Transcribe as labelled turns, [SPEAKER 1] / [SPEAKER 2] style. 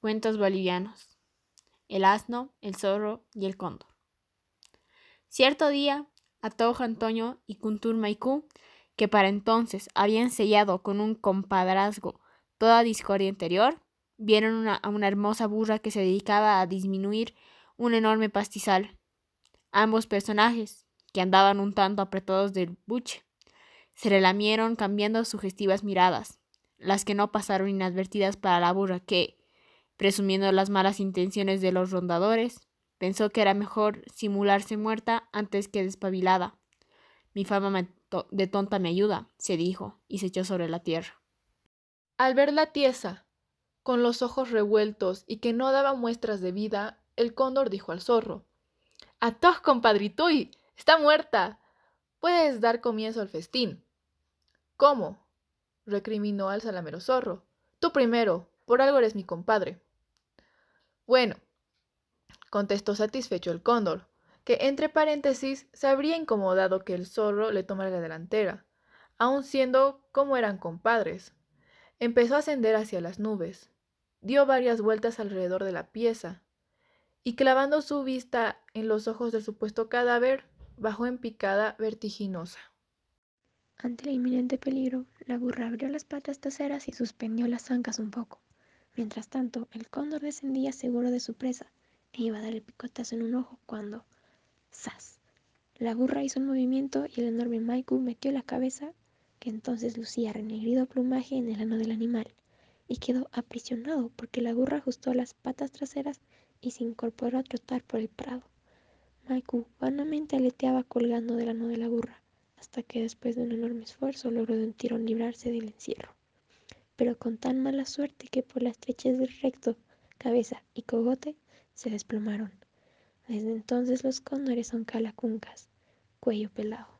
[SPEAKER 1] Cuentos bolivianos. El asno, el zorro y el cóndor. Cierto día, Atoja Antonio y Kuntur Maikú, que para entonces habían sellado con un compadrazgo toda discordia interior, vieron a una hermosa burra que se dedicaba a disminuir un enorme pastizal. Ambos personajes, que andaban un tanto apretados del buche, se relamieron cambiando sugestivas miradas, las que no pasaron inadvertidas para la burra que, presumiendo las malas intenciones de los rondadores, pensó que era mejor simularse muerta antes que despabilada. Mi fama de tonta me ayuda, se dijo, y se echó sobre la tierra.
[SPEAKER 2] Al ver la tiesa, con los ojos revueltos y que no daba muestras de vida, el cóndor dijo al zorro: Atos, compadrituy, está muerta. Puedes dar comienzo al festín. ¿Cómo? recriminó al salamero zorro. Tú primero, por algo eres mi compadre. Bueno, contestó satisfecho el cóndor, que entre paréntesis se habría incomodado que el zorro le tomara la delantera, aun siendo como eran compadres. Empezó a ascender hacia las nubes, dio varias vueltas alrededor de la pieza, y clavando su vista en los ojos del supuesto cadáver, bajó en picada vertiginosa.
[SPEAKER 3] Ante el inminente peligro, la burra abrió las patas traseras y suspendió las ancas un poco. Mientras tanto, el cóndor descendía seguro de su presa e iba a dar el picotazo en un ojo cuando ¡zas! La burra hizo un movimiento y el enorme Maiku metió la cabeza, que entonces lucía renegrido plumaje, en el ano del animal, y quedó aprisionado porque la burra ajustó las patas traseras y se incorporó a trotar por el prado. Maiku vanamente aleteaba colgando del ano de la burra, hasta que después de un enorme esfuerzo logró de un tirón librarse del encierro pero con tan mala suerte que por la estrechez del recto, cabeza y cogote se desplomaron. Desde entonces los cóndores son calacuncas, cuello pelado.